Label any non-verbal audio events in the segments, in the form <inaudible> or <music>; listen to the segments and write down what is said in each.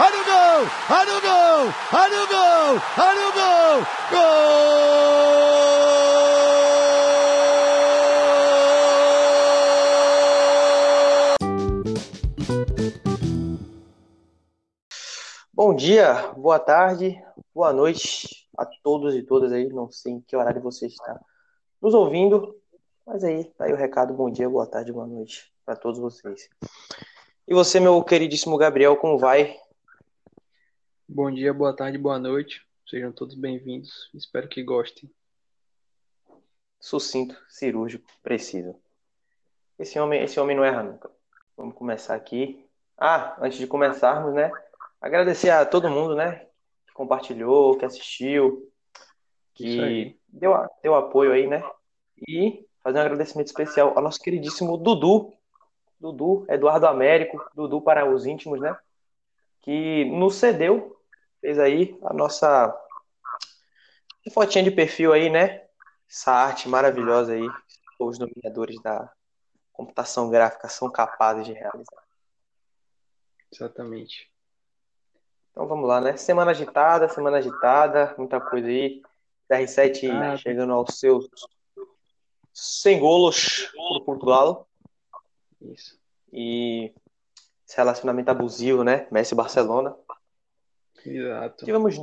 olha o gol, olha o gol, olha o gol, olha o gol, gol! Bom dia, boa tarde, boa noite a todos e todas aí, não sei em que horário você está nos ouvindo, mas aí, tá aí o recado, bom dia, boa tarde, boa noite para todos vocês. E você, meu queridíssimo Gabriel, como vai? Bom dia, boa tarde, boa noite. Sejam todos bem-vindos. Espero que gostem. Sucinto, cirúrgico, preciso. Esse homem, esse homem não erra nunca. Vamos começar aqui. Ah, antes de começarmos, né? Agradecer a todo mundo, né? Que compartilhou, que assistiu, que deu, deu apoio aí, né? E fazer um agradecimento especial ao nosso queridíssimo Dudu, Dudu, Eduardo Américo, Dudu para os íntimos, né? Que nos cedeu, fez aí a nossa fotinha de perfil aí, né? Essa arte maravilhosa aí, os dominadores da computação gráfica são capazes de realizar. Exatamente. Então vamos lá, né? Semana agitada, semana agitada, muita coisa aí. R7 ah, chegando aos seus 100 golos por Portugal. Isso. E esse relacionamento abusivo, né? Messi Barcelona. Exato. Tivemos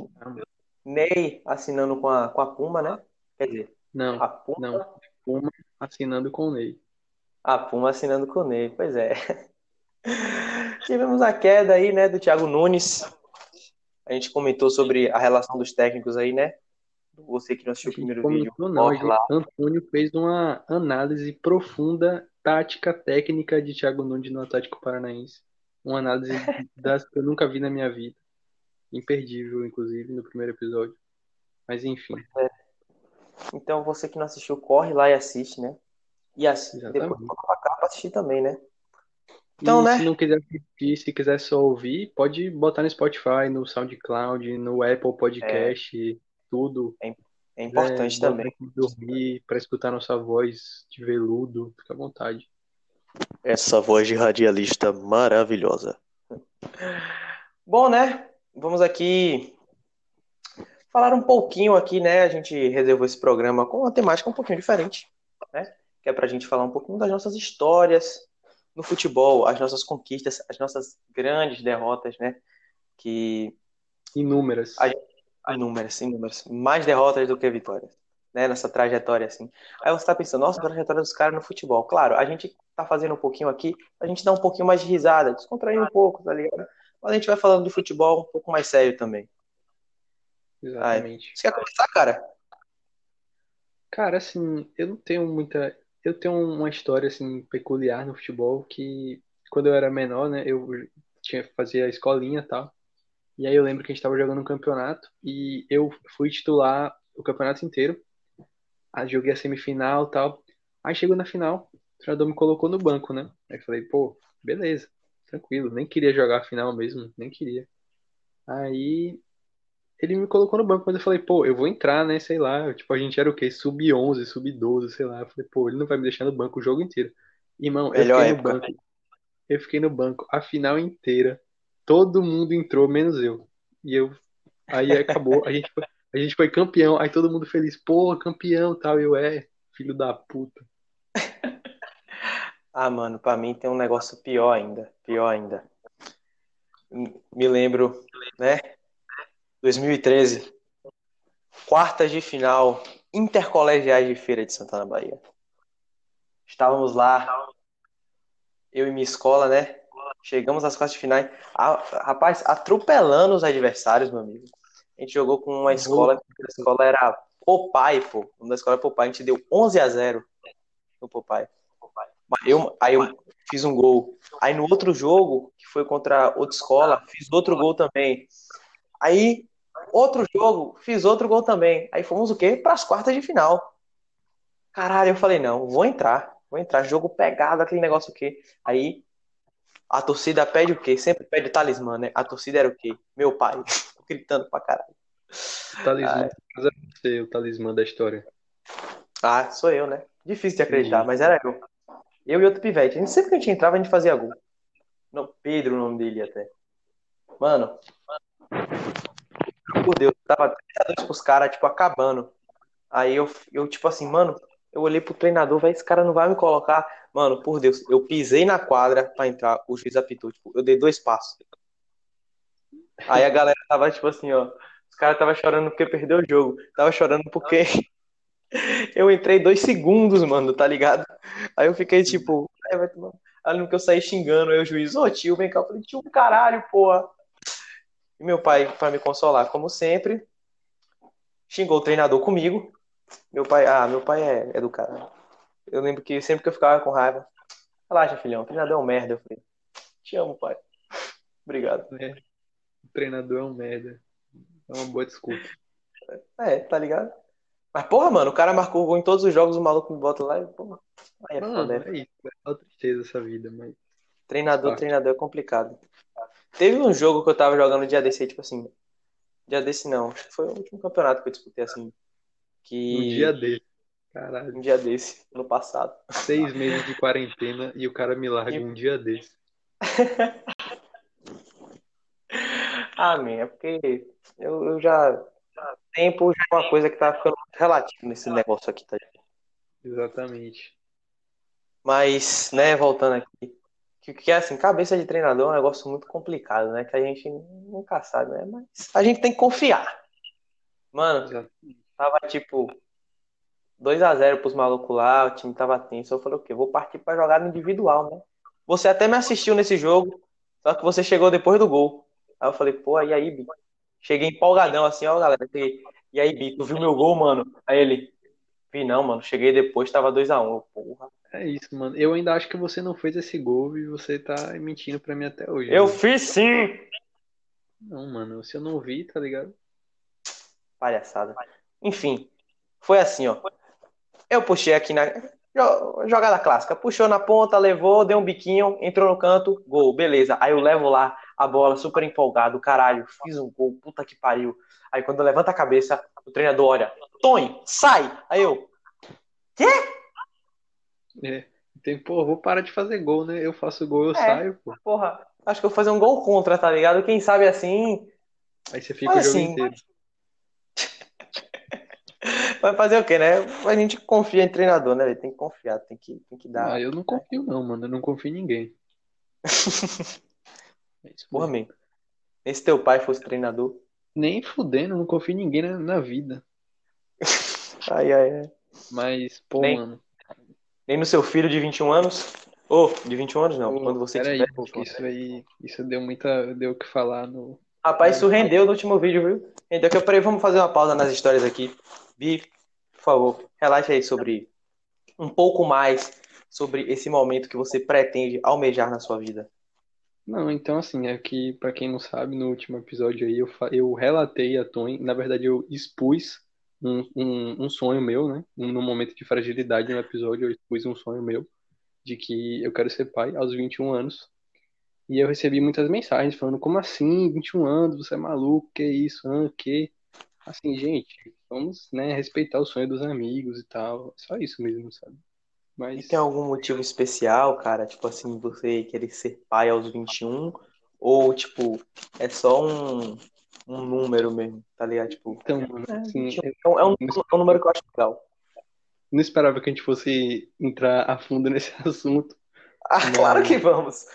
Ney assinando com a, com a Puma, né? Quer dizer, não, a Puma, não. Puma assinando com o Ney. A Puma assinando com o Ney, pois é. <laughs> Tivemos a queda aí, né, do Thiago Nunes. A gente comentou sobre a relação dos técnicos aí, né? Você que não assistiu o primeiro vídeo. Não, lá. Antônio fez uma análise profunda tática técnica de Thiago Nunes no Atlético Paranaense. Uma análise <laughs> das que eu nunca vi na minha vida. Imperdível, inclusive, no primeiro episódio. Mas enfim. É. Então você que não assistiu, corre lá e assiste, né? E assiste. Exatamente. Depois coloca pra assistir também, né? Então, e né? Se não quiser assistir, se quiser só ouvir, pode botar no Spotify, no SoundCloud, no Apple Podcast, é. tudo. É é importante é, também. Dormir, para escutar nossa voz de veludo, fica à vontade. Essa voz de radialista maravilhosa. Bom, né? Vamos aqui falar um pouquinho aqui, né? A gente reservou esse programa com uma temática um pouquinho diferente, né? Que é pra gente falar um pouquinho das nossas histórias no futebol, as nossas conquistas, as nossas grandes derrotas, né? Que inúmeras. A Inúmeras, inúmeras. Mais derrotas do que vitórias. Né, nessa trajetória, assim. Aí você tá pensando, nossa, a trajetória dos caras no futebol. Claro, a gente tá fazendo um pouquinho aqui, a gente dá um pouquinho mais de risada, descontrair um pouco, tá ligado? Mas a gente vai falando do futebol um pouco mais sério também. Exatamente. Aí, você quer começar, cara? Cara, assim, eu não tenho muita. Eu tenho uma história, assim, peculiar no futebol que quando eu era menor, né, eu tinha fazia a escolinha e tal. E aí eu lembro que a gente estava jogando um campeonato e eu fui titular o campeonato inteiro. Aí joguei a semifinal e tal. Aí chegou na final, o treinador me colocou no banco, né? Aí falei, pô, beleza, tranquilo. Nem queria jogar a final mesmo, nem queria. Aí ele me colocou no banco, mas eu falei, pô, eu vou entrar, né? Sei lá. Tipo, a gente era o quê? Sub-11, sub-12, sei lá. Eu falei, pô, ele não vai me deixar no banco o jogo inteiro. Irmão, Melhor eu fiquei época. no banco. Eu fiquei no banco a final inteira todo mundo entrou, menos eu. E eu. Aí acabou, a gente foi, a gente foi campeão, aí todo mundo feliz, pô, campeão tal. Eu, é, filho da puta. Ah, mano, pra mim tem um negócio pior ainda. Pior ainda. Me lembro, né? 2013. Quartas de final intercolegiais de Feira de Santana, Bahia. Estávamos lá, eu e minha escola, né? Chegamos às quartas de finais. Ah, rapaz, atropelando os adversários, meu amigo. A gente jogou com uma escola, a escola era Popai, pô. Uma da escola é Popai. A gente deu 11 a 0 no Popai. Eu, aí eu fiz um gol. Aí no outro jogo, que foi contra outra escola, fiz outro gol também. Aí, outro jogo, fiz outro gol também. Aí fomos o quê? Para as quartas de final. Caralho, eu falei, não, vou entrar. Vou entrar. Jogo pegado, aquele negócio o quê? Aí a torcida pede o quê? Sempre pede talismã, né? A torcida era o quê? Meu pai. <laughs> Gritando pra caralho. O talismã, ah, você, o talismã da história. Ah, sou eu, né? Difícil de acreditar, Sim. mas era eu. Eu e outro pivete. A gente, sempre que a gente entrava, a gente fazia gol. Não, Pedro, o nome dele até. Mano, por Deus, tava 3x2 pros caras, tipo, acabando. Aí eu, eu, tipo assim, mano, eu olhei pro treinador, velho, esse cara não vai me colocar. Mano, por Deus, eu pisei na quadra pra entrar, o juiz apitou, tipo, eu dei dois passos. Aí a galera tava, tipo assim, ó, os caras tava chorando porque perdeu o jogo. Tava chorando porque <laughs> eu entrei dois segundos, mano, tá ligado? Aí eu fiquei, tipo, aí vai tomar... Aí no que eu saí xingando, aí o juiz, ô tio, vem cá. Eu falei, tio, caralho, porra. E meu pai, para me consolar, como sempre, xingou o treinador comigo. Meu pai, ah, meu pai é, é do cara. Eu lembro que sempre que eu ficava com raiva, relaxa, filhão, o treinador é um merda. Eu falei, te amo, pai. <laughs> Obrigado. É, o treinador é um merda. É uma boa desculpa. É, tá ligado? Mas, porra, mano, o cara marcou gol em todos os jogos, o maluco me bota lá e, porra. Aí é Mano, foda, é isso. É uma tristeza essa vida, mas. Treinador, Tá. treinador é complicado. Teve um jogo que eu tava jogando no dia desse aí, tipo assim. Dia desse não, acho que foi o último campeonato que eu disputei assim. Que. Um dia desse. Caralho. Um dia desse, ano passado. Seis meses de quarentena e o cara me larga E- um dia desse. <laughs> Ah, man, é porque eu, eu já. Tempo já é uma coisa que tá ficando muito relativo nesse negócio aqui, tá? Exatamente. Mas, né, voltando aqui. Que, que é assim, cabeça de treinador é um negócio muito complicado, né? Que a gente nunca sabe, né? Mas a gente tem que confiar. Mano, Exatamente. tava tipo 2 a 0 pros malucos lá, o time tava tenso. Eu falei, o quê? Vou partir pra jogar no individual, né? Você até me assistiu nesse jogo, só que você chegou depois do gol. Aí eu falei, pô, e aí, Bi? Cheguei empolgadão assim, ó, galera. E e aí, Bi, tu viu meu gol, mano? Aí ele, vi não, mano. Cheguei depois, tava 2 a 1 Eu, Porra. É isso, mano. Eu ainda acho que você não fez esse gol e você tá mentindo pra mim até hoje. Eu mano. fiz sim! Não, mano. Se eu não vi, tá ligado? Palhaçada. Enfim, foi assim, ó. Eu puxei aqui na jo- jogada clássica. Puxou na ponta, levou, deu um biquinho, entrou no canto, gol, beleza. Aí eu levo lá a bola, super empolgado, caralho, fiz um gol, puta que pariu. Aí quando eu levanto a cabeça, o treinador olha, Tony, sai! Aí eu, É. Tem, pô, vou parar de fazer gol, né? Eu faço gol, eu É. saio, pô. porra, acho que eu vou fazer um gol contra, tá ligado? Quem sabe assim, Aí você fica Mas o jogo assim, inteiro. <laughs> vai fazer o quê, né? A gente confia em treinador, né? Tem que confiar, tem que, tem que dar. Ah, eu não confio não, mano. Eu não confio em ninguém. <laughs> É isso Porra, mesmo. Nem se teu pai fosse treinador. Nem fudendo, não confio em ninguém na, na vida. <laughs> Ai, ai, ai. Mas, pô, Nem- mano. Nem no seu filho de 21 anos? Ô, de 21 anos não, pô, quando você tiver pô, 21 que isso aí, isso deu muita, deu o que falar no. Rapaz, isso rendeu no último vídeo, viu? Rendeu que eu peraí, vamos fazer uma pausa nas histórias aqui. Vi, por favor, relaxa aí sobre um pouco mais sobre esse momento que você pretende almejar na sua vida. Não, então assim, é que pra quem não sabe, no último episódio aí eu, eu relatei a Tony, na verdade eu expus um, um, um sonho meu, né? Um, num momento de fragilidade no episódio eu expus um sonho meu de que eu quero ser pai aos 21 anos. E eu recebi muitas mensagens falando, como assim, 21 anos, você é maluco, que isso, ah, que... Assim, gente, vamos, né, respeitar o sonho dos amigos e tal, só isso mesmo, sabe? E Mas... tem algum motivo especial, cara? Tipo assim, você querer ser pai aos 21? Ou, tipo, é só um, um número mesmo, tá ligado? Tipo, Então, mano, é, assim, 21. É um, é um- é um número que eu acho legal. não esperava que a gente fosse entrar a fundo <laughs> nesse assunto, Ah, claro que vamos.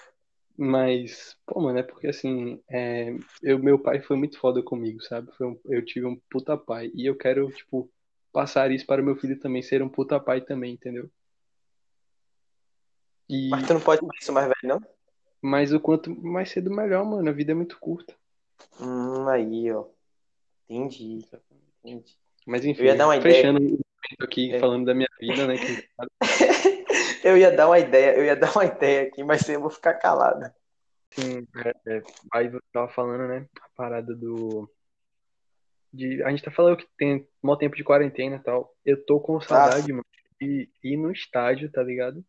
mas, pô, mano, é porque assim, é, eu, meu pai foi muito foda comigo, sabe? Foi um- eu tive um puta pai, e eu quero, tipo, passar isso para o meu filho também, ser um puta pai também, entendeu? E, Mas tu não pode ser isso mais velho, não? mas o quanto mais cedo, melhor, mano, a vida é muito curta. Hum, aí, ó. Entendi. Entendi. Mas enfim, Eu ia dar uma ideia. fechando o momento aqui, É. falando da minha vida, né, que <laughs> Eu ia dar uma ideia, eu ia dar uma ideia aqui, mas eu vou ficar calado. Sim, é, é, aí você tava falando, né? A parada do. De, a gente tá falando que tem mó tempo de quarentena e tal. Eu tô com saudade, mano, de ir no estádio, tá ligado?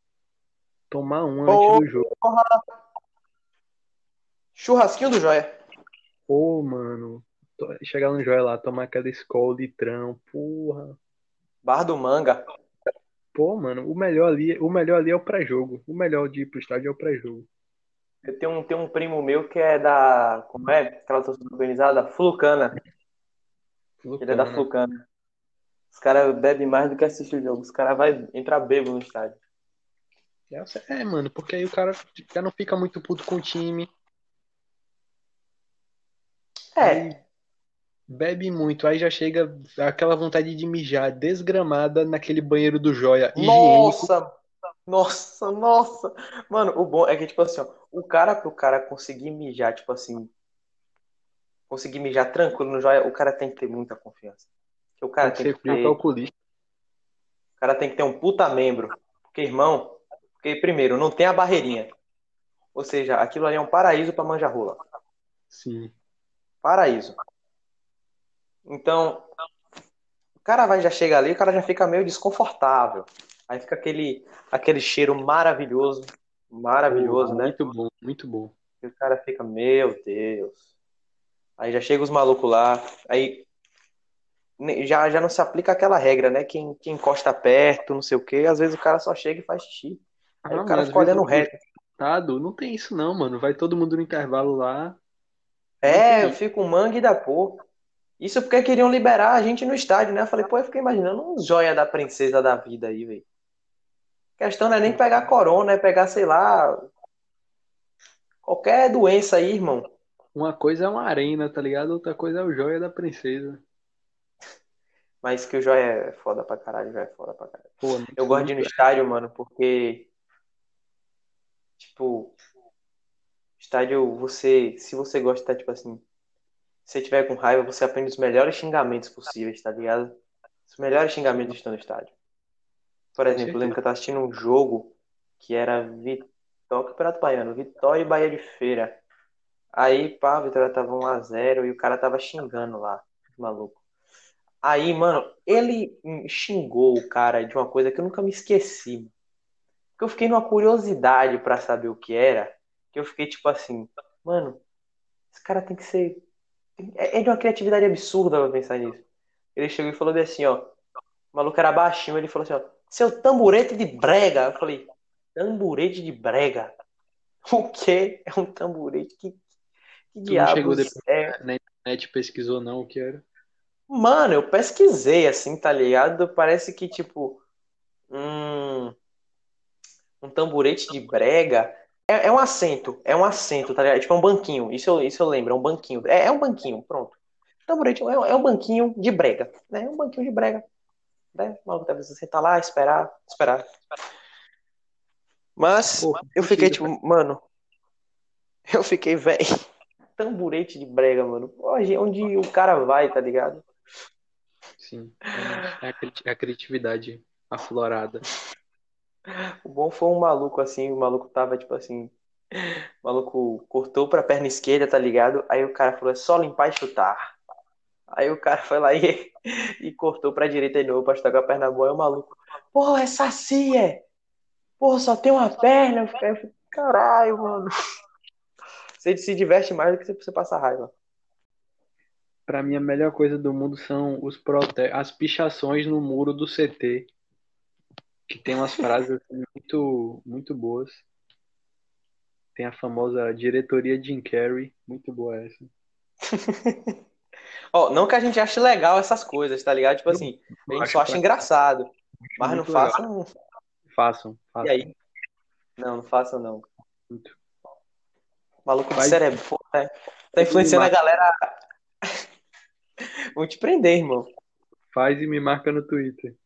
Tomar um Pô. antes do jogo. Churrasquinho do Joia. Pô, mano. to- Chegar no Joia lá, tomar aquela escola de trão, porra. Bar do Manga. Pô, mano, o melhor ali, o melhor ali é o pré-jogo. O melhor de ir pro estádio é o pré-jogo. Eu tenho um, tenho um primo meu que é da. Como é? Aquela torcida organizada? Flucana. Ele é da Flucana. Os caras bebem mais do que assistem o jogo. Os caras vão entrar bebo no estádio. É, mano, porque aí o cara já não fica muito puto com o time. É. Bebe muito, aí já chega aquela vontade de mijar desgramada naquele banheiro do joia higiênico. Nossa! Nossa, nossa! Mano, o bom é que, tipo assim, ó, o cara, pro cara conseguir mijar, tipo assim, conseguir mijar tranquilo no joia, o cara tem que ter muita confiança. O cara Tem que tem que ter, calculista. o cara tem que ter um puta membro. Porque, irmão, porque primeiro, não tem a barreirinha. Ou seja, aquilo ali é um paraíso pra manjar rola. Sim. Paraíso. Então, o cara vai já chega ali, o cara já fica meio desconfortável. Aí fica aquele aquele cheiro maravilhoso, maravilhoso, Pô, né? Muito bom, muito bom. E o cara fica, meu Deus. Aí já chega os malucos lá, aí já, já não se aplica aquela regra, né? Quem, quem encosta perto, não sei o quê, às vezes o cara só chega e faz xixi. Aí Ah, o cara fica olhando reto. Não tem isso não, mano. Vai todo mundo no intervalo lá. É, eu fico mangue da porra. Isso porque queriam liberar a gente no estádio, né? Eu falei, pô, eu fiquei imaginando um joia da princesa da vida aí, velho. Questão não é nem pegar corona, é pegar, sei lá, qualquer doença aí, irmão. Uma coisa é uma arena, tá ligado? Outra coisa é o joia da princesa. Mas que o joia é foda pra caralho, joia é foda pra caralho. Pô, Eu gosto de ir no estádio, mano, porque, tipo, estádio, você, se você gosta, tipo assim, se você tiver com raiva, você aprende os melhores xingamentos possíveis, tá ligado? Os melhores xingamentos estão no estádio. Por exemplo, lembro que eu tava assistindo um jogo que era Vitória, Campeonato Baiano, Vitória e Bahia de Feira. Aí, pá, a Vitória tava 1x0 e o cara tava xingando lá, maluco. Aí, mano, ele xingou o cara de uma coisa que eu nunca me esqueci. Eu fiquei numa curiosidade pra saber o que era. Que eu fiquei tipo assim, mano, esse cara tem que ser. É é de uma criatividade absurda pra pensar nisso. Ele chegou e falou assim, ó. O maluco era baixinho, ele falou assim, ó. Seu tamborete de brega. Eu falei, tamborete de brega? O quê? É um tamborete? Que, que não chegou depois é? na internet pesquisou não o que era. Mano, eu pesquisei assim, tá ligado? Parece que, tipo, um, um tamborete de brega é, é um assento, é um assento, tá ligado? Tipo, é um banquinho, isso eu, isso eu lembro, é um banquinho. É, é um banquinho, pronto. Tamborete é, é um banquinho de brega, né? É um banquinho de brega. Né? O maluco deve sentar lá, esperar, esperar. Mas Pô, eu fiquei, tipo, mano, <laughs> eu fiquei, velho, <laughs> tamborete de brega, mano. Hoje, onde o cara vai, tá ligado? Sim, realmente. É a cri- é a criatividade aflorada. O bom foi um maluco assim, o maluco tava tipo assim, o maluco cortou pra perna esquerda, tá ligado? Aí o cara falou, é só limpar e chutar. Aí o cara foi lá e, <laughs> e cortou pra direita de novo pra chutar com a perna boa. Aí o maluco, pô, é saci, é? Pô, só tem uma perna. Eu fiquei, caralho, mano. <laughs> Você se diverte mais do que você passa raiva. Pra mim, a melhor coisa do mundo são os prote... as pichações no muro do CT, que tem umas frases assim, muito, muito boas. Tem a famosa diretoria Jim Carrey, muito boa essa. <laughs> Ó, não que a gente ache legal essas coisas, tá ligado? Tipo assim, a gente só acha engraçado. Mas não legal. façam. Façam, E façam. aí? Não, não façam não. Muito. Maluco de Faz- cérebro, né? Tá influenciando a galera. <laughs> Vão te prender, irmão. Faz e me marca no Twitter.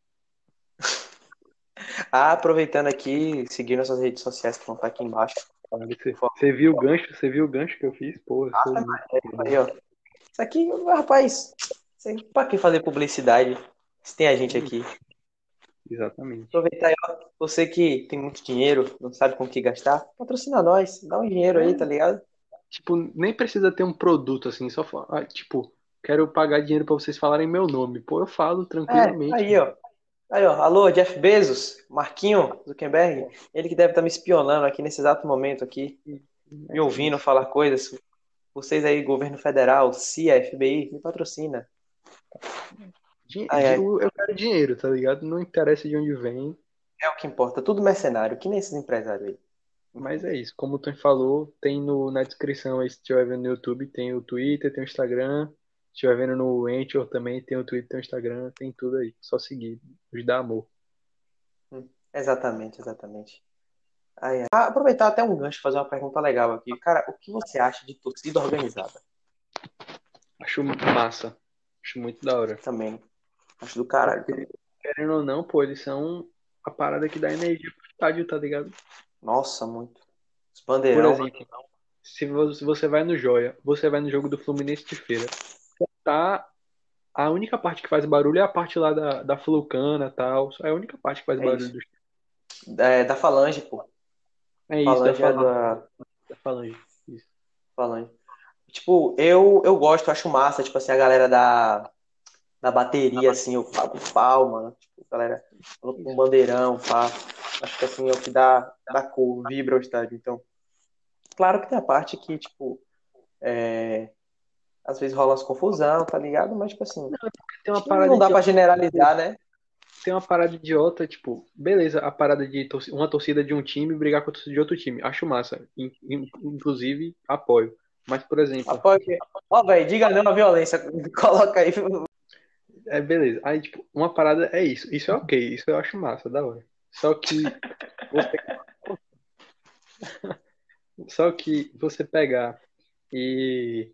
Ah, aproveitando aqui, seguir nossas redes sociais que vão estar aqui embaixo. Você, você viu o gancho? Você viu o gancho que eu fiz? Pô, sou muito Aí, ó. Isso aqui, rapaz, pra que fazer publicidade? Se tem a gente aqui. Exatamente. Aproveitar aí, ó. Você que tem muito dinheiro, não sabe com o que gastar, patrocina nós. Dá um dinheiro aí, tá ligado? Tipo, nem precisa ter um produto assim, só ah, tipo, quero pagar dinheiro pra vocês falarem meu nome. Pô, eu falo É, tranquilamente. aí, ó. Aí, ó. Alô, Jeff Bezos, Marquinho Zuckerberg, ele que deve estar me espionando aqui nesse exato momento aqui, me ouvindo falar coisas. Vocês aí, governo federal, CIA, FBI, me patrocina. Din- Ai, ai. Eu, eu quero dinheiro, tá ligado? Não interessa de onde vem. É o que importa, tudo mercenário, que nem esses empresários aí. Mas é isso, como o Tony falou, tem no, na descrição aí, se estiver vendo no YouTube, tem o Twitter, tem o Instagram. Se estiver vendo no Anchor também, tem o Twitter, tem o Instagram, tem tudo aí. Só seguir, nos dá amor. Exatamente, exatamente. Aí, ah, aproveitar até um gancho fazer uma pergunta legal aqui. Cara, o que você acha de torcida organizada? Acho massa. Acho muito da hora. Também. Acho do caralho. também. Querendo ou não, pô, eles são a parada que dá energia pro estádio, tá ligado? Nossa, muito. Os Por bandeirão. exemplo, se você vai no Joia, você vai no jogo do Fluminense de feira, tá. A única parte que faz barulho é a parte lá da, da Flucana e tal. É a única parte que faz É barulho do É, da Falange, pô. É isso, da Falange é Falange. da Da Falange. Isso. Falange. Tipo, eu, eu gosto, acho massa, tipo assim, a galera da, da bateria, assim, eu pago pau, mano. Tipo, galera falando com bandeirão, pá. Acho que assim é o que dá, dá cor, vibra o estádio. Então, claro que tem a parte que, tipo, é, às vezes rola umas confusão, tá ligado? Mas, tipo assim, que parada não dá de pra generalizar, né? tem uma parada idiota, tipo, beleza, a parada de torci- uma torcida de um time brigar com a torcida de outro time. Acho massa. In- in- Inclusive, apoio. Mas, por exemplo, Apoio. Ó, velho, diga não à violência. <laughs> Coloca aí. é beleza. Aí, tipo, uma parada é isso. Isso é ok, isso eu acho massa, da hora. Só que você. <laughs> Só que você pegar e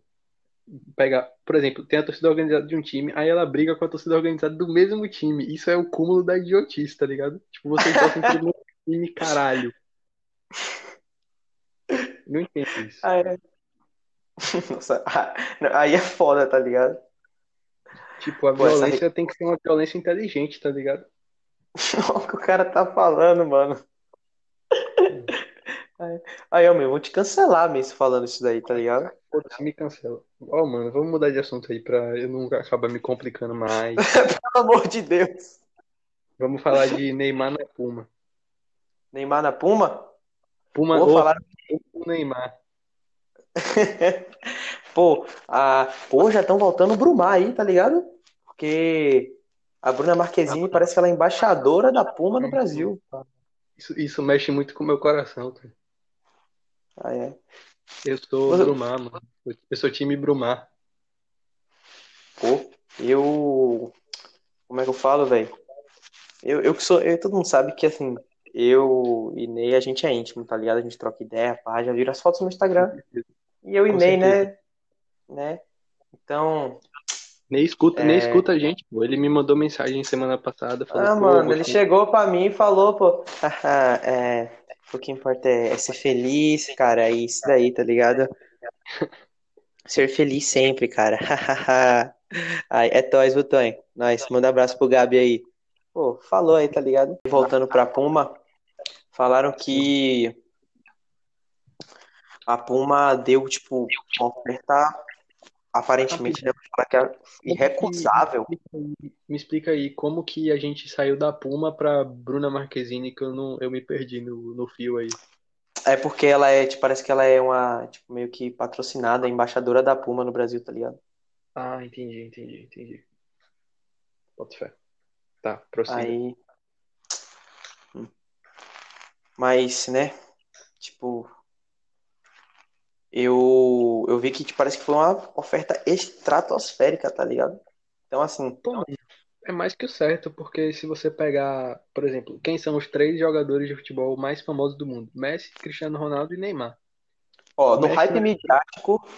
pegar, por exemplo, tem a torcida organizada de um time, aí ela briga com a torcida organizada do mesmo time. Isso é o cúmulo da idiotice, tá ligado? Tipo, vocês torcem pro mesmo time, caralho. Não entendo isso. Ah, é. <laughs> Nossa, ah, não, aí é foda, tá ligado? Tipo, a Pô, essa violência tem que ser uma violência inteligente, tá ligado? <laughs> O que o cara tá falando, mano. Aí, aí, ó, meu, vou te cancelar mesmo falando isso daí, tá ligado? Foda-se, me cancela. Ó, mano, vamos mudar de assunto aí pra eu não acabar me complicando mais. <laughs> Pelo amor de Deus. Vamos falar de Neymar na Puma. Neymar na Puma? Puma Vou ou falar. o Neymar. <laughs> Pô, a... Pô, já estão voltando o Brumar aí, tá ligado? Porque a Bruna Marquezine parece que ela é embaixadora da Puma no Brasil. Isso, isso mexe muito com o meu coração, cara. Ah, é. Eu sou Você- Brumar, mano. Eu sou time Brumar. Pô, eu. Como é que eu falo, velho? Eu, eu que sou. Eu, todo mundo sabe que, assim, eu e Ney, a gente é íntimo, tá ligado? A gente troca ideia, pá, já viram as fotos no Instagram. E eu e Com Ney, né? certeza. Né? Então. Nem escuta, É. escuta a gente, pô. Ele me mandou mensagem semana passada falando, Ah, mano, ele chegou pra mim e falou, pô. <laughs> é. O que importa é, é ser feliz, cara. É isso daí, tá ligado? Ser feliz sempre, cara. <laughs> Ai, é nóis, Butonho. Nós, manda um abraço pro Gabi aí. Pô, falou aí, tá ligado? Voltando pra Puma, falaram que a Puma deu, tipo, uma oferta aparentemente, né, falar que é irrecusável. Me explica aí, como que a gente saiu da Puma pra Bruna Marquezine, que eu não, eu me perdi no, no fio aí. É porque ela é, tipo, parece que ela é uma, tipo, meio que patrocinada, embaixadora da Puma no Brasil, tá ligado? Ah, entendi, entendi, entendi. Boto fé. Tá, prossiga. Aí. Hum. Mas, né? Tipo. Eu, eu vi que tipo, parece que foi uma oferta estratosférica, tá ligado? Então, assim. Pô, é mais que o certo, porque se você pegar, por exemplo, quem são os três jogadores de futebol mais famosos do mundo? Messi, Cristiano Ronaldo e Neymar. Ó, no Messi, hype midiático,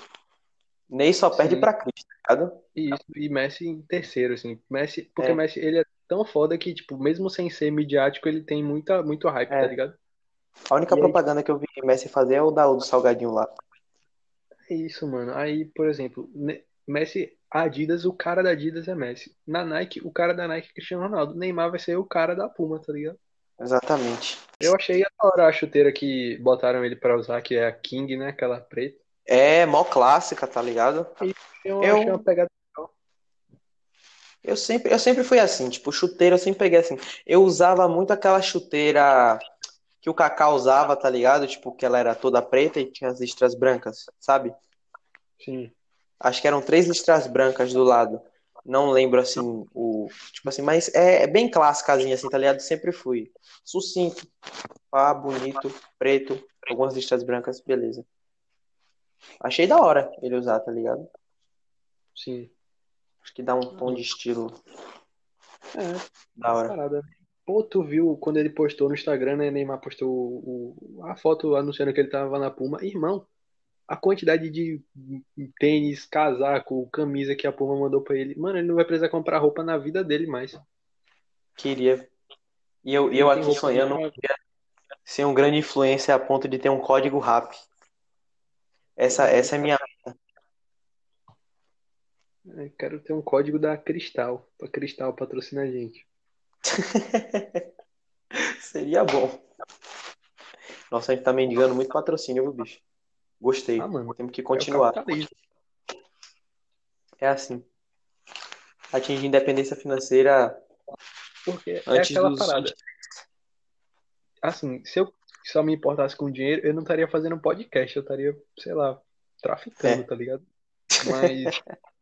Ney só perde Sim. pra Cris, tá ligado? E isso, e Messi em terceiro, assim. Messi, porque É. Messi, ele é tão foda que, tipo, mesmo sem ser midiático, ele tem muita, muito hype, É. tá ligado? A única E aí, propaganda que eu vi Messi fazer é o da, do salgadinho lá. É isso, mano. Aí, por exemplo, Messi, Adidas, o cara da Adidas é Messi. Na Nike, o cara da Nike é Cristiano Ronaldo. Neymar vai ser o cara da Puma, tá ligado? Exatamente. Eu achei da hora a chuteira que botaram ele pra usar, que é a King, né? Aquela preta. É, mó clássica, tá ligado? Eu Eu- achei uma pegada. Eu sempre, eu sempre fui assim, tipo, chuteira eu sempre peguei assim. Eu usava muito aquela chuteira que o Kaká usava, tá ligado? Tipo, que ela era toda preta e tinha as listras brancas, sabe? Sim. Acho que eram três listras brancas do lado. Não lembro assim, o. Tipo assim, mas é, é bem clássicazinha, assim, tá ligado? Sempre fui. Sucinto, pá, bonito, preto. algumas listras brancas, beleza. Achei da hora ele usar, tá ligado? Sim. Acho que dá um tom de estilo É, da hora. parada. Pô, tu viu quando ele postou no Instagram, né? Neymar postou o, a foto anunciando que ele tava na Puma. Irmão, a quantidade de tênis, casaco, camisa que a Puma mandou pra ele. Mano, ele não vai precisar comprar roupa na vida dele mais. Queria. E eu, eu aqui sonhando ser um grande influencer a ponto de ter um código RAP. Essa, essa é minha. Eu quero ter um código da Cristal, pra Cristal patrocinar a gente. <laughs> Seria bom. Nossa, a gente tá mendigando muito patrocínio, viu, bicho? Gostei. Ah, mano, Temos que é continuar. É assim. Atingir independência financeira Porque é antes aquela dos. parada. Assim, se eu só me importasse com dinheiro, eu não estaria fazendo podcast, eu estaria, sei lá, traficando, É. tá ligado? Mas <laughs>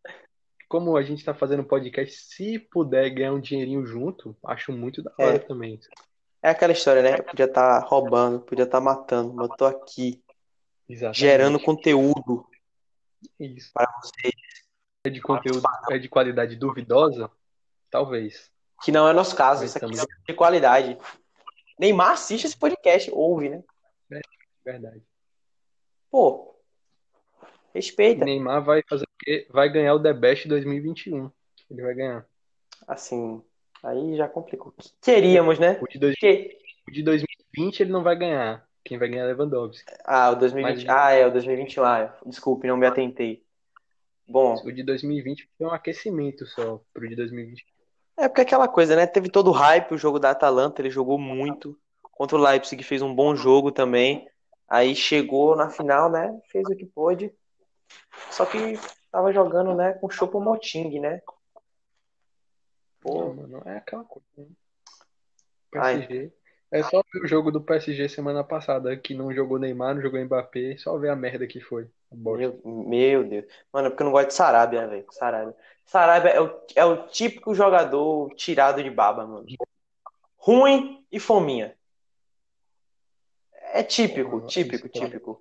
como a gente tá fazendo podcast, se puder ganhar um dinheirinho junto, acho muito da hora É. também. É aquela história, né? Podia estar roubando, podia estar matando, mas eu tô aqui Exatamente. gerando conteúdo Isso. para vocês, É de conteúdo, é de qualidade duvidosa? Talvez. que não é nosso caso. Mas Isso aqui também- é de qualidade. Neymar assiste esse podcast, ouve, né? Verdade. Pô, respeita. Neymar vai fazer o quê? Vai ganhar o The Best 2021. Ele vai ganhar. Assim, aí já complicou. Queríamos, né? O de, dois- Que... o de 2020 ele não vai ganhar. Quem vai ganhar é Lewandowski. Ah, o 2020. Mas- Ah, é, o 2021. Ah, desculpe, não me atentei. Bom, O de 2020 foi um aquecimento só pro de 2020. é porque é aquela coisa, né? Teve todo o hype, o jogo da Atalanta, ele jogou muito. Contra o Leipzig fez um bom jogo também. Aí chegou na final, né? Fez o que pôde. Só que tava jogando, né, com Choupo-Moting, né? Pô, Não, mano, é aquela coisa. Né? Ai. PSG. É só ver o jogo do PSG semana passada, que não jogou Neymar, não jogou Mbappé, só ver a merda que foi. Meu, meu Deus. Mano, é porque eu não gosto de Sarabia, velho. Sarabia. Sarabia é o, é o típico jogador tirado de baba, mano. Ruim e fominha. É típico, típico, cara. típico.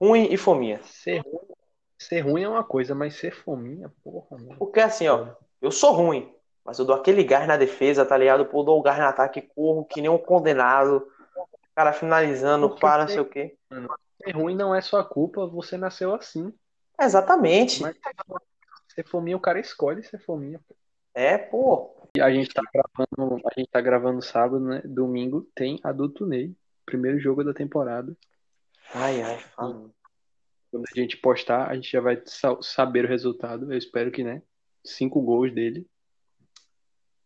Ruim e fominha. Ser ruim, ser ruim é uma coisa, mas ser fominha, porra, mano. Porque assim, ó, eu sou ruim, mas eu dou aquele gás na defesa, tá ligado? Pô, dou o gás no ataque, corro que nem um condenado. Cara finalizando, Porque para, não tem- sei o quê. Ser ruim não é sua culpa, você nasceu assim. Exatamente. Mas ser fominha, o cara escolhe ser fominha. pô. É, pô. E a gente tá gravando, a gente tá gravando sábado, né? Domingo tem Adulto Ney, primeiro jogo da temporada. Ai, ai, fala. Quando a gente postar, a gente já vai sa- saber o resultado. Eu espero que, né? Cinco gols dele.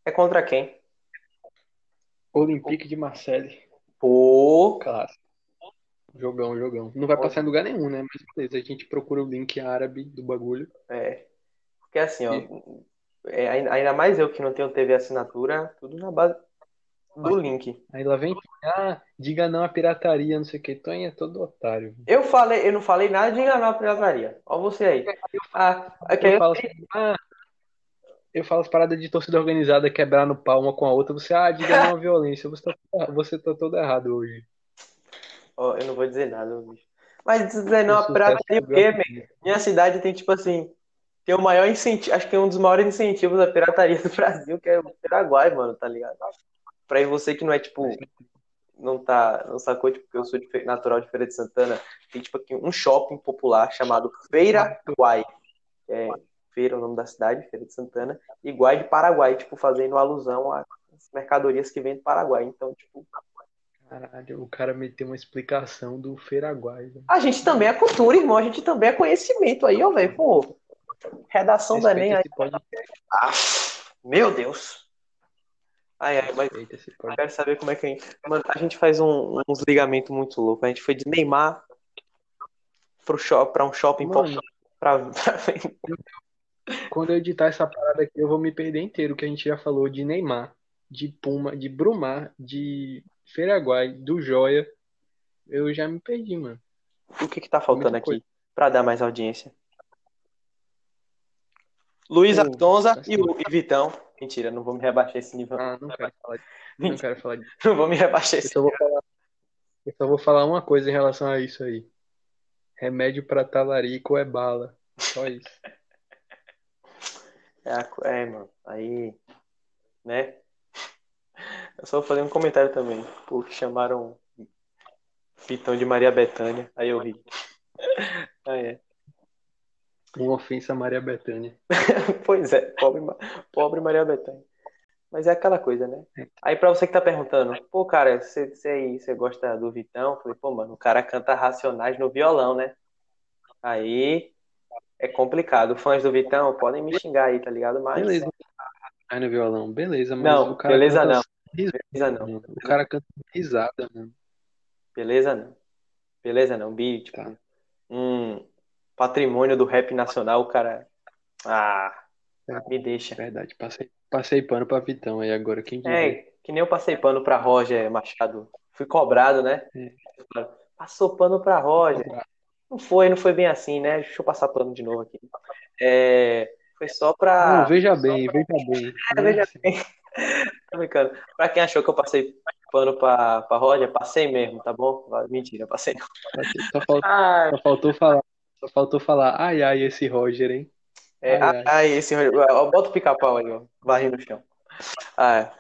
É contra quem? Olympique de Marseille. Pô. Clássico. Jogão, jogão. Não vai passar em lugar nenhum, né? Mas beleza, a gente procura o link árabe do bagulho. É. Porque assim, ó. é, ainda ainda mais eu que não tenho TV assinatura, tudo na base do link. Aí lá vem, ah, diga não à pirataria, não sei o que. Tonho é todo otário. Eu falei, eu não falei nada de enganar a pirataria. Ó você aí. Ah, aqui Eu eu falo assim, ah, eu falo as paradas de torcida organizada quebrar no pau uma com a outra. Você, ah, diga não à <laughs> violência. Você tá, você tá todo errado hoje. Ó, eu não vou dizer nada, bicho. Mas dizer não, sucesso pirataria do o quê, man? Minha cidade tem, tipo assim, tem o maior incentivo, acho que tem um dos maiores incentivos da pirataria do Brasil, que é o Paraguai, mano, tá ligado? Pra você que não é, tipo, não tá, não sacou, tipo, que eu sou de natural de Feira de Santana, tem, tipo, aqui um shopping popular chamado Feira Guai. É, Feira é o nome da cidade, Feira de Santana, e Guai de Paraguai, tipo, fazendo alusão às mercadorias que vêm do Paraguai. Então, tipo, Caralho, o cara meteu uma explicação do Feiraguai. velho. A gente também é cultura, irmão. A gente também é conhecimento aí, ó, velho. Pô, redação da Enem Respeita aí. podcast. Ah, meu Deus. Ai, ai, mas eu quero saber como é que a gente. Mano, a gente faz um, uns ligamentos muito loucos. A gente foi de Neymar pro shop, pra um shopping Mano, pra, <laughs> pra... quando eu editar essa parada aqui, eu vou me perder inteiro, que a gente já falou de Neymar, de Puma, de Brumar, de Feiraguai, do Joia. Eu já me perdi, mano. O que que tá faltando aqui coisa. pra dar mais audiência? Luiz Atonza tá e o e Vitão. Mentira, não vou me rebaixar esse nível. Ah, não quero falar, não quero falar disso. Não vou me rebaixar Eu esse vou falar, Eu só vou falar uma coisa em relação a isso aí. Remédio pra talarico é bala. Só isso. <laughs> É, é, mano. Aí, né? Eu só vou fazer um comentário também. Porque chamaram Pitão de Maria Bethânia. Aí eu ri. <laughs> Ah, é. Uma ofensa a Maria Bethânia. <laughs> Pois é, pobre, pobre Maria Bethânia. Mas é aquela coisa, né? Aí pra você que tá perguntando, pô, cara, você, você aí, você gosta do Vitão? Eu falei, pô, mano, o cara canta Racionais no violão, né? Aí é complicado. Fãs do Vitão podem me xingar aí, tá ligado? Mas Beleza. Aí no violão, beleza, mas Não, o cara beleza canta não. risada, beleza não. mano. O cara canta risada, mano. Beleza não. Beleza não. Bi, tipo, Tá. um patrimônio do rap nacional, o cara. Ah, É. me deixa. Verdade, passei, passei pano pra Vitão aí agora, quem diria? É, que nem eu passei pano pra Roger Machado. Fui cobrado, né? É. Passou pano pra Roger. Não foi, não foi bem assim, né? Deixa eu passar pano de novo aqui. É, foi só pra. Não, veja bem, veja bem. <laughs> É, veja assim. bem. <laughs> Tô brincando. Pra quem achou que eu passei pano pra, pra Roger, passei mesmo, tá bom? Mentira, passei não. Só faltou, Ah, só faltou falar, só faltou falar, ai ai, esse Roger, hein? É, Ai, ai. ai, esse. ó, Bota o pica-pau aí, ó. Varre no chão. Ah, é.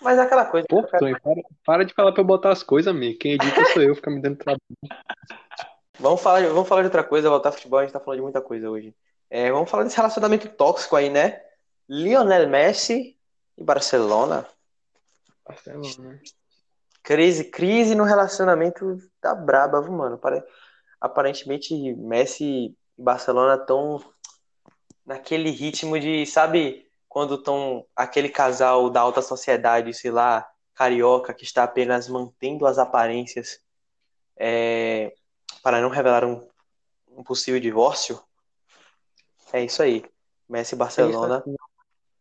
Mas é aquela coisa. Pô, Tonho, para, para de falar pra eu botar as coisas, amigo. Quem edita sou eu, fica me dando trabalho. Vamos falar, de- vamos falar de outra coisa, voltar ao futebol, a gente tá falando de muita coisa hoje. É, vamos falar desse relacionamento tóxico aí, né? Lionel Messi e Barcelona. Barcelona. Crise, crise no relacionamento tá braba, viu, mano? Pare- Aparentemente, Messi e Barcelona estão naquele ritmo de, sabe, quando estão aquele casal da alta sociedade, sei lá, carioca, que está apenas mantendo as aparências é, para não revelar um, um possível divórcio? É isso aí. Messi e Barcelona assim,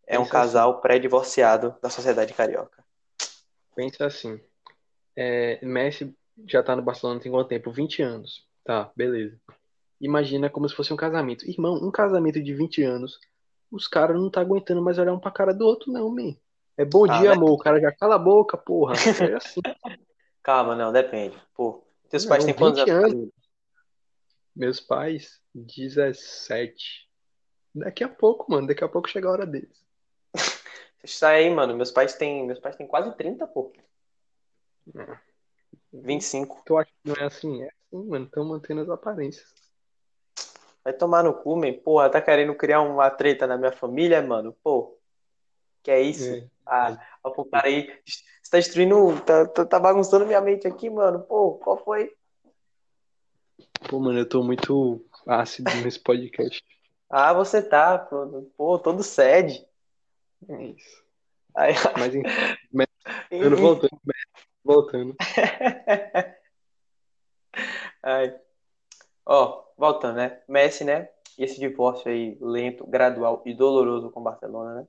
é um pensa casal pré-divorciado da sociedade carioca. pensa assim. É, Messi já tá no Barcelona tem quanto tempo? 20 anos. Tá, beleza. Imagina como se fosse um casamento. Irmão, um casamento de 20 anos, os caras não tá aguentando mais olhar um pra cara do outro, não, man. É bom Ah, dia, né? amor. O cara já cala a boca, porra. <laughs> É assim. Calma, não, depende. Pô, teus Não, pais têm quantos 20 anos? anos. Meus pais, 17. Daqui a pouco, mano. Daqui a pouco chega a hora deles. <laughs> Sai aí, mano. Meus pais têm, meus pais têm quase 30, pô. 25. Tu acha que não é assim? É assim, mano. Estão mantendo as aparências. Vai tomar no cu, man. Porra, tá querendo criar uma treta na minha família, mano? Pô, que é isso? É. Ah, ó, pô, cara aí, você tá destruindo, tá, tá, tá bagunçando minha mente aqui, mano. Pô, qual foi? Pô, mano, eu tô muito ácido nesse podcast. <laughs> Ah, você tá, pô, pô, todo sede. É isso. Aí, Mas <laughs> enfim, voltando, voltando. <laughs> Ai. Ó, voltando, né? Messi, né? E esse divórcio aí lento, gradual e doloroso com o Barcelona, né?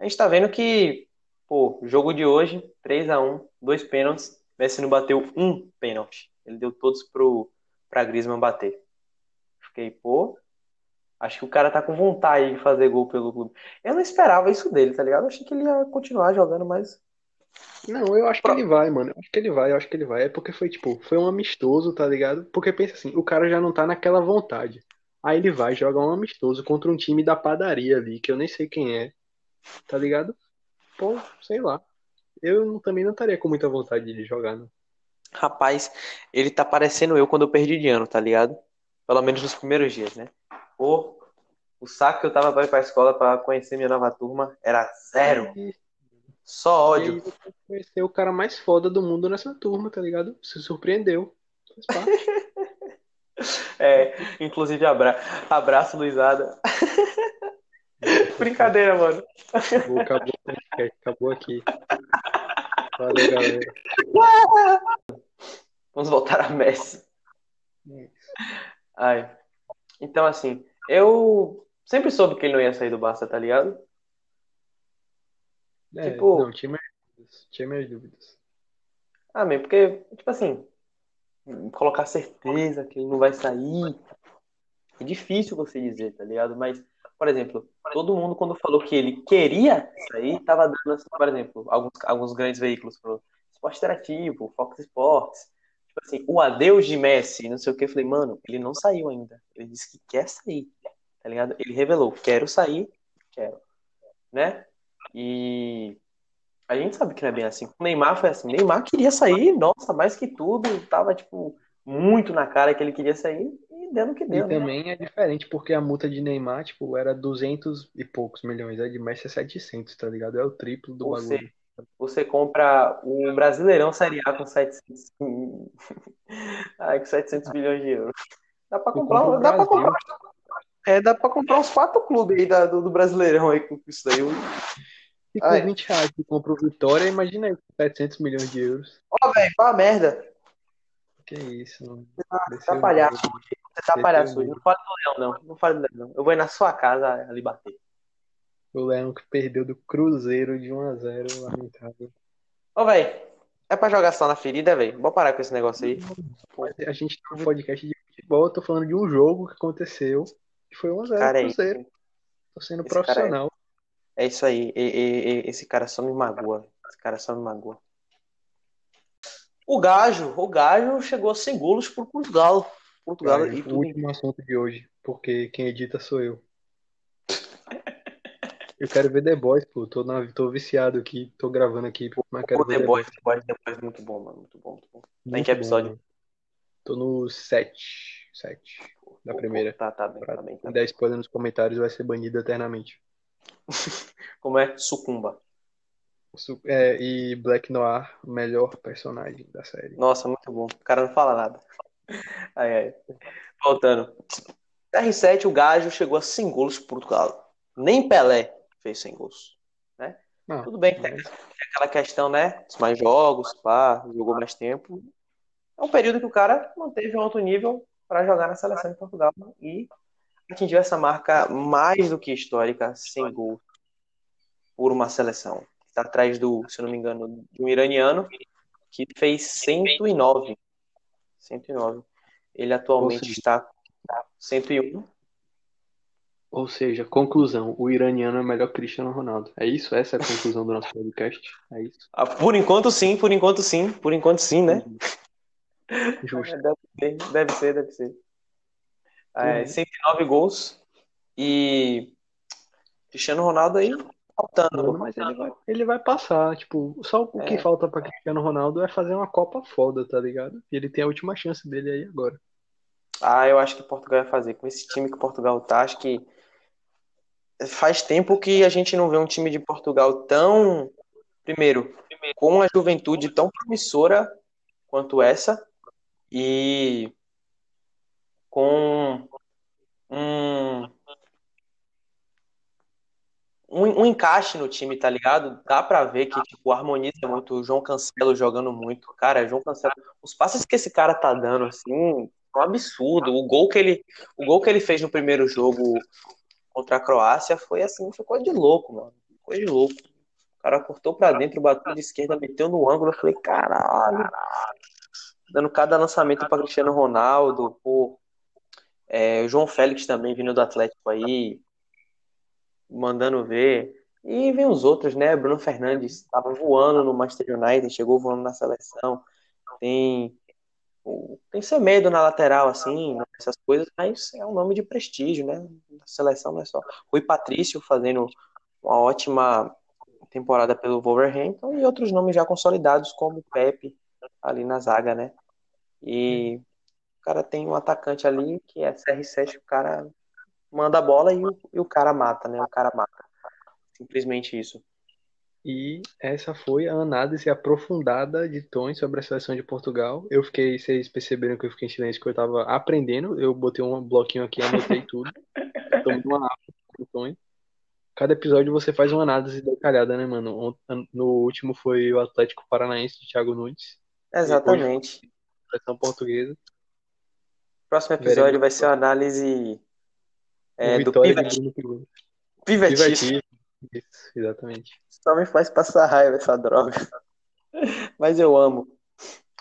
A gente tá vendo que, pô, jogo de hoje, 3 a 1 dois pênaltis. Messi não bateu um pênalti. Ele deu todos pro pra Griezmann bater. Fiquei, pô, acho que o cara tá com vontade de fazer gol pelo clube. Eu não esperava isso dele, tá ligado? Eu achei que ele ia continuar jogando, mas Não, eu acho que ele vai, mano. Eu acho que ele vai, eu acho que ele vai. É porque foi, tipo, foi um amistoso, tá ligado? Porque pensa assim, o cara já não tá naquela vontade. Aí ele vai jogar um amistoso contra um time da padaria ali, que eu nem sei quem é, tá ligado? Pô, sei lá. Eu não- também não estaria com muita vontade de jogar, não. Rapaz, ele tá parecendo eu quando eu perdi de ano, tá ligado? Pelo menos nos primeiros dias, né? Pô, o saco que eu tava pra ir pra escola pra conhecer minha nova turma era zero. E, Só e aí ódio. conheceu o cara mais foda do mundo nessa turma, tá ligado? Se surpreendeu. Faz parte. <laughs> É, inclusive abra... abraço, Luizada. <laughs> Brincadeira, mano. Acabou, acabou, acabou aqui. Valeu, galera. Vamos voltar a Messi. Ai. Então, assim, eu sempre soube que ele não ia sair do Barça, tá ligado? É, Tipo- não, tinha minhas dúvidas. Tinha minhas dúvidas. Ah, mesmo, porque, tipo assim, colocar certeza que ele não vai sair. É difícil você dizer, tá ligado? Mas, por exemplo, todo mundo quando falou que ele queria sair, tava dando, assim, por exemplo, alguns, alguns grandes veículos pro Esporte Interativo, Fox Sports, tipo assim, o adeus de Messi, não sei o que. Eu falei, mano, ele não saiu ainda. Ele disse que quer sair, tá ligado? Ele revelou, quero sair, quero, né? E a gente sabe que não é bem assim. O Neymar foi assim, Neymar queria sair, nossa, mais que tudo, tava, tipo, muito na cara que ele queria sair e deu no que deu, E né? também é diferente, porque a multa de Neymar, tipo, era 200 e poucos milhões. A de Messi é 700, tá ligado? É o triplo do bagulho. seja, você compra o Brasileirão Série A com 700, <laughs> Ai, com 700 milhões de euros. Dá pra comprar, compra o dá pra comprar, é, dá pra comprar uns quatro clubes aí da- do, do Brasileirão aí com isso daí. E com Ai. 20 reais tu compra o Vitória, imagina aí, com 700 milhões de euros. Ó, velho, vá merda. Que isso, mano. Tá Desceu o palhaço. nível. Você tá palhaço é hoje. Não fale do Leão, não. Não fale do Leão, não. Eu vou ir na sua casa ali bater. O Leão que perdeu do Cruzeiro de 1 a 0 lamentável. Ô, velho, é pra jogar só na ferida, velho? Vou parar com esse negócio aí. A gente tem um podcast de futebol, eu tô falando de um jogo que aconteceu, que foi 1 a 0 Cara, é Cruzeiro. isso. Tô sendo Esse é- profissional. É isso aí. E- e- e- esse cara só me magoa. Esse cara só me magoa. O Gajo, o Gajo chegou a 100 golos por Portugal. Portugal Cara, e o tudo. último assunto de hoje, porque quem edita sou eu. Eu quero ver The Boys, pô. Tô, na, tô viciado aqui, tô gravando aqui, mas quero Pô, ver The Boys, The Boys, The Boys, muito bom, mano. Muito bom, muito bom. Tá em Muito que episódio? bom. Tô no 7. 7. Da Pô, primeira. Tá, tá bem, Pra tá bem. Tá der spoiler nos comentários vai ser banido eternamente. <laughs> Como é? Sucumba. Su- É, e Black Noir, o melhor personagem da série. Nossa, muito bom. O cara não fala nada. Ai, ai. Voltando. R7, o Gajo chegou a 100 gols por Portugal. Nem Pelé fez 100 gols. Né? Ah, Tudo bem que mas- tem aquela questão, né? Mais jogos, pá, jogou mais tempo. É um período que o cara manteve um alto nível para jogar na seleção de Portugal e atingiu essa marca mais do que histórica, 100 gols por uma seleção. Está atrás do, se eu não me engano, de um iraniano que fez 109. 109. Ele atualmente seja- está com 101. Ou seja, conclusão, o iraniano é o melhor Cristiano Ronaldo. É isso? Essa é a conclusão do nosso podcast? É isso? Ah, por enquanto sim, por enquanto sim, por enquanto sim, né? Justo. <laughs> Deve ser, deve ser, deve ser. É, Uhum. 109 gols e Cristiano Ronaldo aí faltando. Mas ele vai, ele vai passar. Tipo, só o que É. falta pra Cristiano Ronaldo é fazer uma Copa foda, tá ligado? E ele tem a última chance dele aí agora. Ah, eu acho que Portugal vai fazer. Com esse time que Portugal tá, acho que faz tempo que a gente não vê um time de Portugal tão, primeiro, com uma juventude tão promissora quanto essa e com um, um, um encaixe no time, tá ligado? Dá pra ver que, tipo, harmoniza muito. O João Cancelo jogando muito. Cara, João Cancelo, os passes que esse cara tá dando, assim, é um absurdo. O gol que ele, o gol que ele fez no primeiro jogo contra a Croácia foi assim, foi coisa de louco, mano. Coisa de louco. O cara cortou pra dentro, bateu de esquerda, meteu no ângulo. Eu falei, caralho. Dando cada lançamento pra Cristiano Ronaldo, pô. É, o João Félix também vindo do Atlético aí, mandando ver. E vem os outros, né? Bruno Fernandes estava voando no Manchester United, chegou voando na seleção. Tem tem Semedo na lateral, assim, essas coisas, mas é um nome de prestígio, né? Na seleção não é só. Rui Patrício fazendo uma ótima temporada pelo Wolverhampton e outros nomes já consolidados, como o Pepe ali na zaga, né? E o cara tem um atacante ali que é CR7, o cara manda a bola e o, e o cara mata, né? O cara mata. Simplesmente isso. E essa foi a análise aprofundada de Tony sobre a seleção de Portugal. Eu fiquei, vocês perceberam que eu fiquei em silêncio, que eu tava aprendendo. Eu botei um bloquinho aqui, anotei <laughs> tudo. Tomei uma aula com Tony. Cada episódio você faz uma análise detalhada, né, mano? No último foi o Atlético Paranaense de Thiago Nunes, Exatamente. seleção portuguesa. Próximo episódio Veremos. vai ser uma análise é, do. Pivetti. Isso, exatamente. Só me faz passar raiva essa droga. Mas eu amo.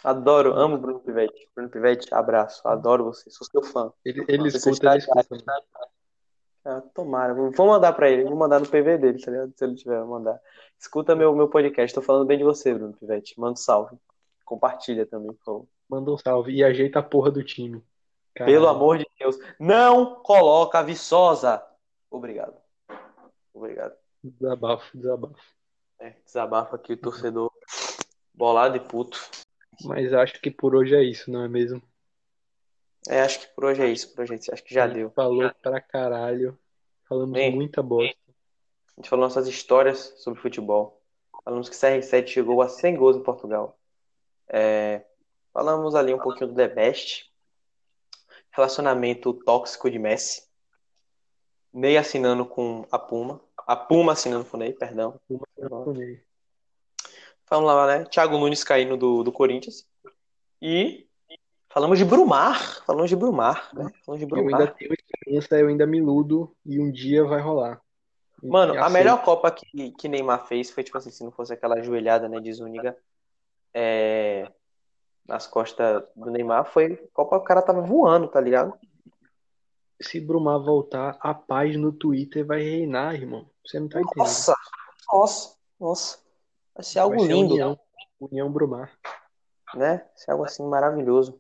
Adoro, amo Bruno Pivete. Bruno Pivete, abraço. Adoro você. Sou seu fã. Ele, ele Você escuta, ele escuta. Ah, tomara. Vou mandar pra ele. Vou mandar no PV dele, tá ligado? Se ele tiver, vou mandar. Escuta meu, meu podcast. Tô falando bem de você, Bruno Pivete. Manda um salve. Compartilha também, por favor. Manda um salve e ajeita a porra do time. Pelo amor de Deus, não coloca a Viçosa. Obrigado. Obrigado. Desabafo, desabafo. É, desabafa aqui o torcedor bolado e puto. Mas acho que por hoje é isso, não é mesmo? É, acho que por hoje é isso, por hoje é. Acho que já gente deu. Falou pra caralho. Falamos Bem, muita bosta. A gente falou nossas histórias sobre futebol. Falamos que CR7 chegou a 100 gols em Portugal. É, falamos ali um pouquinho do The Best. Relacionamento tóxico de Messi. Ney assinando com a Puma. A Puma assinando com o Ney, perdão. Uma japonês. Falamos lá, né? Thiago Nunes caindo do, do Corinthians. E falamos de Brumar. Falamos de Brumar, né? Falamos de Eu ainda Brumar. tenho esperança, eu ainda me iludo e um dia vai rolar. E Mano, a melhor Copa que, que Neymar fez foi, tipo assim, se não fosse aquela ajoelhada, né, de Zúñiga, é, nas costas do Neymar, foi Copa, o cara tava voando, tá ligado? Se Brumar voltar, a paz no Twitter vai reinar, irmão. Você não tá entendendo. Nossa, nossa, nossa. Vai ser algo Vai ser lindo, União, União Brumar. né? Vai ser algo assim maravilhoso.